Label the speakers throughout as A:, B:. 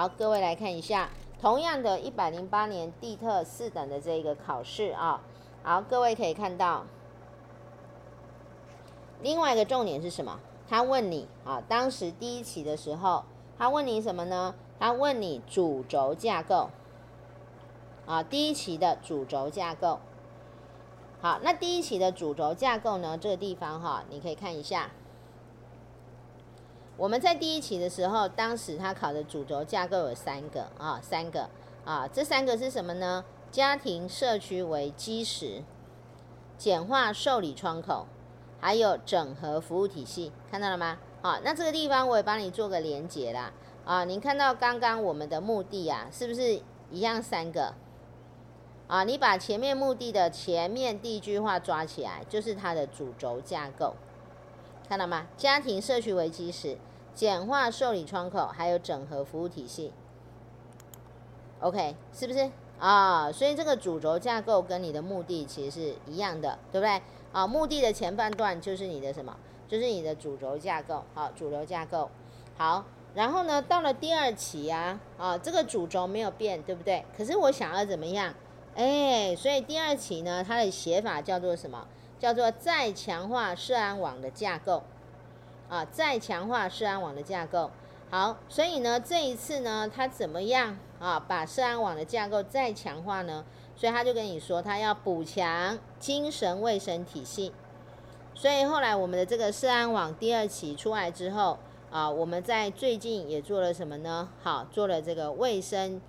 A: 好，各位来看一下，同样的一百零八年地特四等的这个考试啊，好，各位可以看到，另外一个重点是什么？他问你啊，当时第一期的时候，他问你什么呢？他问你主轴架构啊，第一期的主轴架构。好，那第一期的主轴架构呢？这个地方哈，你可以看一下。我们在第一期的时候，当时他考的主轴架构有三个啊，三个啊，这三个是什么呢？家庭社区为基石，简化受理窗口，还有整合服务体系，看到了吗？好，那这个地方我也帮你做个连结啦。啊，您看到刚刚我们的目的啊，是不是一样三个？啊，你把前面目的的前面第一句话抓起来，就是它的主轴架构，看到吗？家庭社区为基石，简化受理窗口，还有整合服务体系。OK，是不是啊？所以这个主轴架构跟你的目的其实是一样的，对不对？啊，目的的前半段就是你的什么？就是你的主轴架构。好，主轴架构。好，然后呢，到了第二期啊，啊，这个主轴没有变，对不对？可是我想要怎么样？哎，所以第二期呢，它的写法叫做什么？叫做再强化社安网的架构啊，再强化社安网的架构。好，所以呢，这一次呢，他怎么样啊？把社安网的架构再强化呢？所以他就跟你说，他要补强精神卫生体系。所以后来我们的这个社安网第二期出来之后啊，我们在最近也做了什么呢？好，做了这个卫生。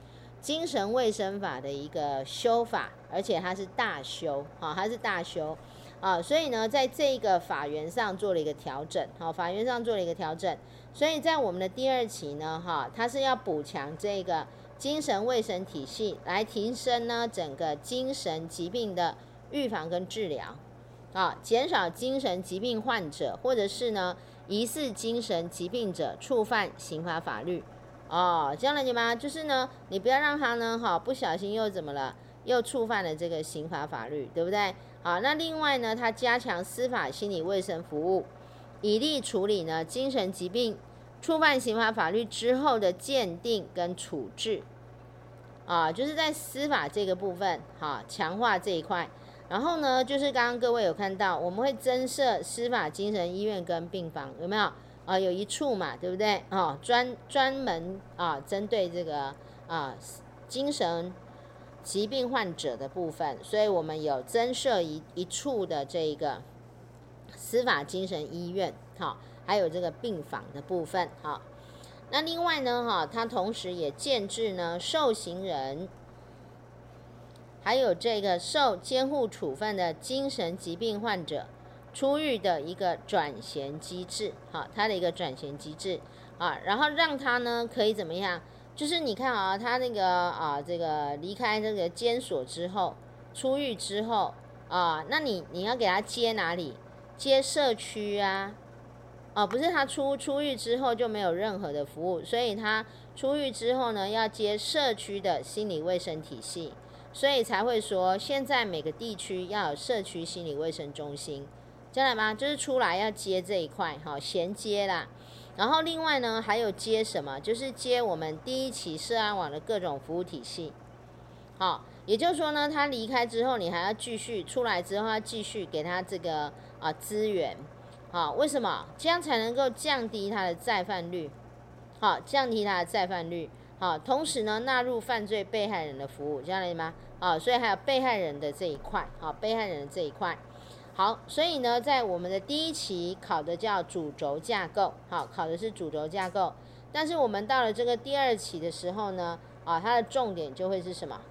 A: 精神卫生法的一个修法，而且它是大修，哈，它是大修，啊，所以呢，在这个法源上做了一个调整，好，法源上做了一个调整，所以在我们的第二期呢，哈，它是要补强这个精神卫生体系，来提升呢整个精神疾病的预防跟治疗，啊，减少精神疾病患者或者是呢疑似精神疾病者触犯刑法法律。哦，这样了解吗？就是呢，你不要让他呢，哈，不小心又怎么了？又触犯了这个刑法法律，对不对？好，那另外呢，他加强司法心理卫生服务，以利处理呢精神疾病触犯刑法法律之后的鉴定跟处置。啊，就是在司法这个部分，哈，强化这一块。然后呢，就是刚刚各位有看到，我们会增设司法精神医院跟病房，有没有？啊，有一处嘛，对不对？哦，专专门啊，针对这个啊精神疾病患者的部分，所以我们有增设一一处的这个司法精神医院，好，还有这个病房的部分，好。那另外呢，哈，它同时也建置呢受刑人，还有这个受监护处分的精神疾病患者。出狱的一个转衔机制，好，他的一个转衔机制啊，然后让他呢可以怎么样？就是你看啊，他那个啊，这个离开这个监所之后，出狱之后啊，那你你要给他接哪里？接社区啊？哦，不是，他出出狱之后就没有任何的服务，所以他出狱之后呢，要接社区的心理卫生体系，所以才会说现在每个地区要有社区心理卫生中心。进来吗？就是出来要接这一块，哈，衔接啦。然后另外呢，还有接什么？就是接我们第一期社安网的各种服务体系。好，也就是说呢，他离开之后，你还要继续出来之后，要继续给他这个啊资源。好，为什么？这样才能够降低他的再犯率。好，降低他的再犯率。好，同时呢，纳入犯罪被害人的服务，这样吗？好，所以还有被害人的这一块。好，被害人的这一块。好，所以呢，在我们的第一期考的叫主轴架构，好，考的是主轴架构。但是我们到了这个第二期的时候呢，啊，它的重点就会是什么？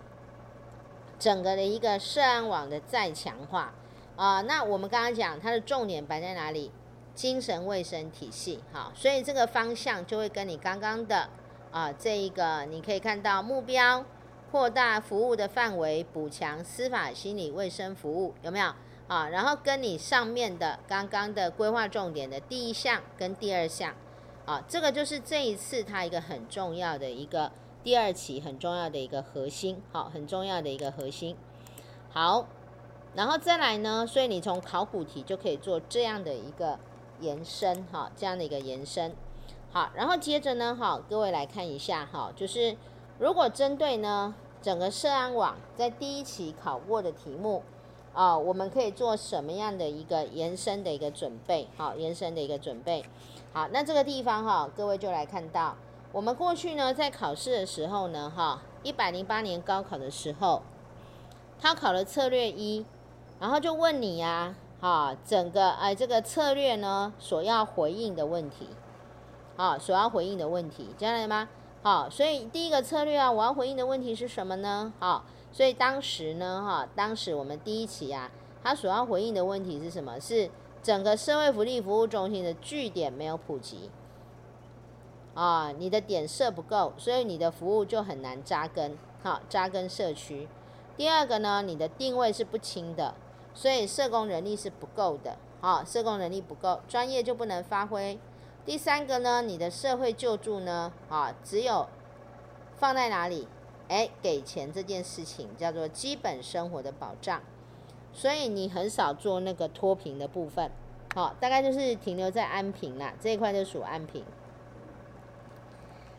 A: 整个的一个社安网的再强化啊。那我们刚刚讲它的重点摆在哪里？精神卫生体系，好，所以这个方向就会跟你刚刚的啊这一个，你可以看到目标扩大服务的范围，补强司法心理卫生服务，有没有？啊，然后跟你上面的刚刚的规划重点的第一项跟第二项，啊，这个就是这一次它一个很重要的一个第二期很重要的一个核心，好，很重要的一个核心。好，然后再来呢，所以你从考古题就可以做这样的一个延伸，哈，这样的一个延伸。好，然后接着呢，好，各位来看一下，哈，就是如果针对呢整个社安网在第一期考过的题目，啊，我们可以做什么样的一个延伸的一个准备？好，延伸的一个准备。好，那这个地方哈，各位就来看到，我们过去呢在考试的时候呢，哈，一百零八年高考的时候，他考了策略一，然后就问你呀，哈，整个哎这个策略呢所要回应的问题。啊，所要回应的问题，知道了吗？好，所以第一个策略啊，我要回应的问题是什么呢？好，所以当时呢，哈，当时我们第一期啊，他所要回应的问题是什么？是整个社会福利服务中心的据点没有普及，啊，你的点设不够，所以你的服务就很难扎根，好，扎根社区。第二个呢，你的定位是不清的，所以社工人力是不够的，好，社工人力不够，专业就不能发挥。第三个呢，你的社会救助呢，啊，只有放在哪里？哎，给钱这件事情叫做基本生活的保障，所以你很少做那个脱贫的部分，好，大概就是停留在安贫啦，这一块就属安贫。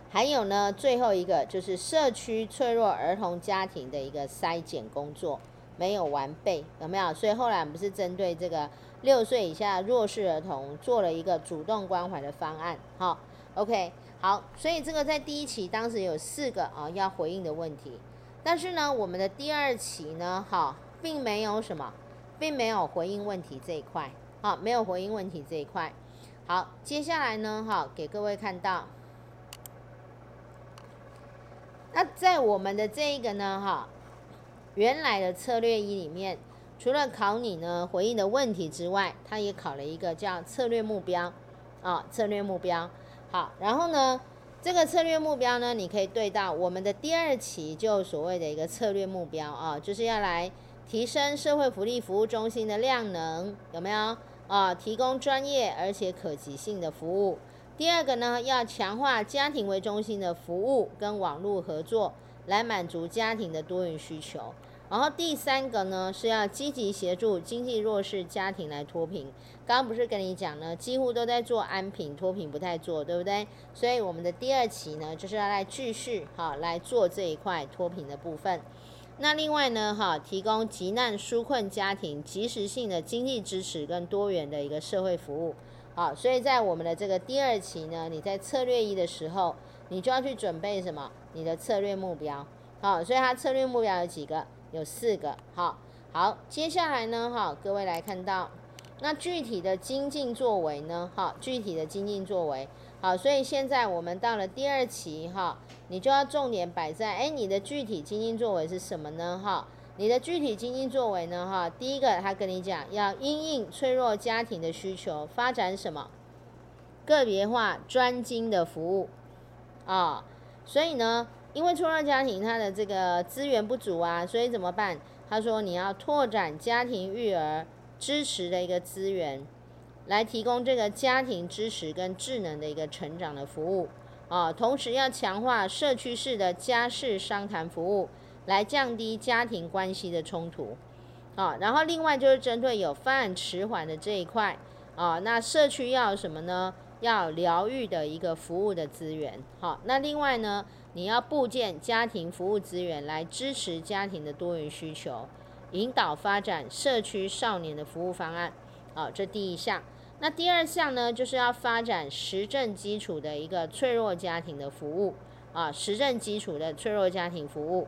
A: 还有呢，最后一个就是社区脆弱儿童家庭的一个筛检工作没有完备，有没有？所以后来我们是针对这个。六岁以下弱势儿童做了一个主动关怀的方案，好，OK，好，所以这个在第一期当时有四个啊要回应的问题，但是呢，我们的第二期呢，哈，并没有什么，并没有回应问题这一块，好，没有回应问题这一块，好，接下来呢，哈，给各位看到，那在我们的这一个呢，哈，原来的策略一里面。除了考你呢回应的问题之外，他也考了一个叫策略目标，啊，策略目标。好，然后呢，这个策略目标呢，你可以对到我们的第二期就所谓的一个策略目标啊，就是要来提升社会福利服务中心的量能，有没有啊？提供专业而且可及性的服务。第二个呢，要强化家庭为中心的服务跟网络合作，来满足家庭的多元需求。然后第三个呢，是要积极协助经济弱势家庭来脱贫。刚刚不是跟你讲呢，几乎都在做安贫，脱贫不太做，对不对？所以我们的第二期呢，就是要来继续哈来做这一块脱贫的部分。那另外呢，哈提供急难纾困家庭及时性的经济支持跟多元的一个社会服务。好，所以在我们的这个第二期呢，你在策略一的时候，你就要去准备什么？你的策略目标。好，所以它策略目标有几个？有四个，好，好，接下来呢，哈，各位来看到，那具体的精进作为呢，哈，具体的精进作为，好，所以现在我们到了第二期，哈，你就要重点摆在，哎，你的具体精进作为是什么呢？哈，你的具体精进作为呢，哈，第一个他跟你讲，要因应脆弱家庭的需求，发展什么？个别化专精的服务，啊，所以呢。因为初二家庭他的这个资源不足啊，所以怎么办？他说你要拓展家庭育儿支持的一个资源，来提供这个家庭支持跟智能的一个成长的服务啊。同时要强化社区式的家事商谈服务，来降低家庭关系的冲突啊。然后另外就是针对有发展迟缓的这一块啊，那社区要什么呢？要疗愈的一个服务的资源。好，那另外呢？你要布建家庭服务资源来支持家庭的多元需求，引导发展社区少年的服务方案。好，这第一项。那第二项呢，就是要发展实证基础的一个脆弱家庭的服务。啊，实证基础的脆弱家庭服务。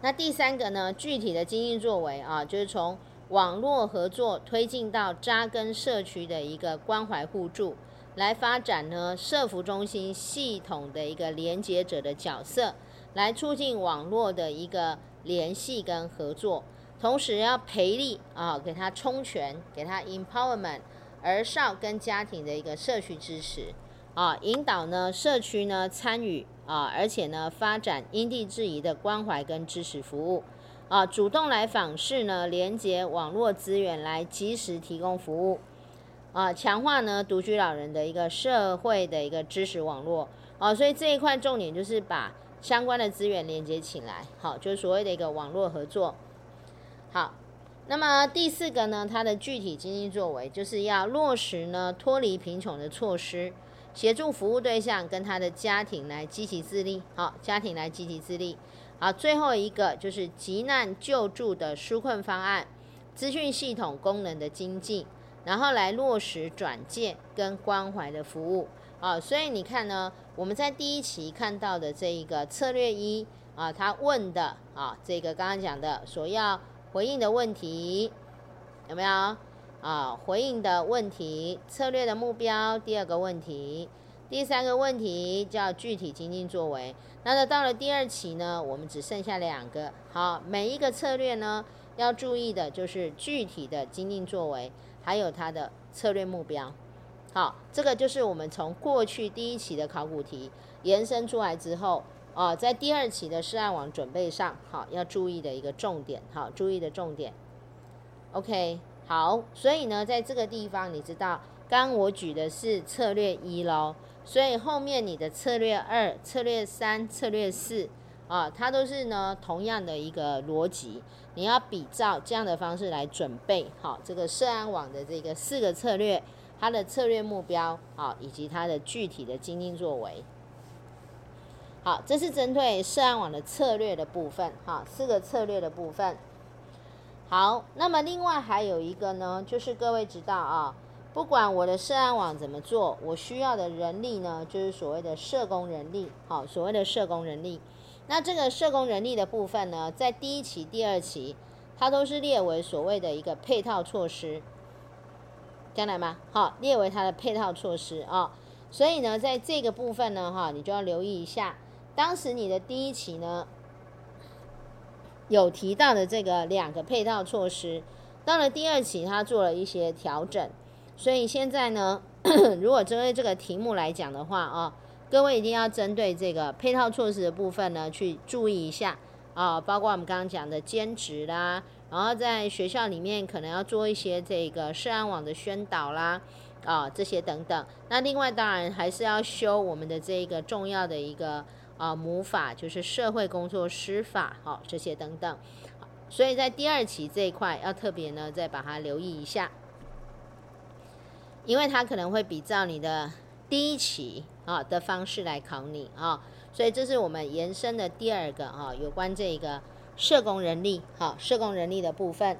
A: 那第三个呢，具体的经济作为啊，就是从网络合作推进到扎根社区的一个关怀互助。来发展呢，社福中心系统的一个连接者的角色，来促进网络的一个联系跟合作，同时要培力啊，给他充权，给他 empowerment，儿少跟家庭的一个社区支持啊，引导呢社区呢参与啊，而且呢发展因地制宜的关怀跟支持服务啊，主动来访视呢，连接网络资源来及时提供服务。啊，强化呢独居老人的一个社会的一个支持网络，啊，所以这一块重点就是把相关的资源连接起来，好，就是所谓的一个网络合作。好，那么第四个呢，它的具体经济作为就是要落实呢脱离贫穷的措施，协助服务对象跟他的家庭来积极自立，好，家庭来积极自立。好，最后一个就是急难救助的纾困方案，资讯系统功能的精进，然后来落实转介跟关怀的服务。啊，所以你看呢，我们在第一期看到的这一个策略一啊，他问的啊，这个刚刚讲的所要回应的问题有没有啊？回应的问题，策略的目标，第二个问题，第三个问题叫具体精进作为。那么到了第二期呢，我们只剩下两个。好，每一个策略呢，要注意的就是具体的精进作为，还有它的策略目标。好，这个就是我们从过去第一期的考古题延伸出来之后，啊，在第二期的试案网准备上，好，要注意的一个重点，好，注意的重点。OK，好，所以呢，在这个地方，你知道，刚我举的是策略一喽，所以后面你的策略二、策略三、策略四，啊，它都是呢同样的一个逻辑，你要比照这样的方式来准备，好，这个涉案网的这个四个策略。它的策略目标啊，以及它的具体的经营作为，好，这是针对涉案网的策略的部分，哈，四个策略的部分。好，那么另外还有一个呢，就是各位知道啊，不管我的涉案网怎么做，我需要的人力呢，就是所谓的社工人力，好，所谓的社工人力。那这个社工人力的部分呢，在第一期、第二期，它都是列为所谓的一个配套措施。将来吗？好，列为它的配套措施啊、所以呢，在这个部分呢，哈，你就要留意一下，当时你的第一期呢有提到的这个两个配套措施，到了第二期它做了一些调整。所以现在呢，如果针对这个题目来讲的话啊、各位一定要针对这个配套措施的部分呢去注意一下啊、包括我们刚刚讲的兼职啦。然后在学校里面可能要做一些这个试案网的宣导啦，啊这些等等。那另外当然还是要修我们的这个重要的一个啊母法，就是社会工作师法，好这些等等。所以在第二期这一块要特别呢再把它留意一下，因为它可能会比照你的第一期啊的方式来考你啊，所以这是我们延伸的第二个啊有关这个。社工人力，哈，社工人力的部分。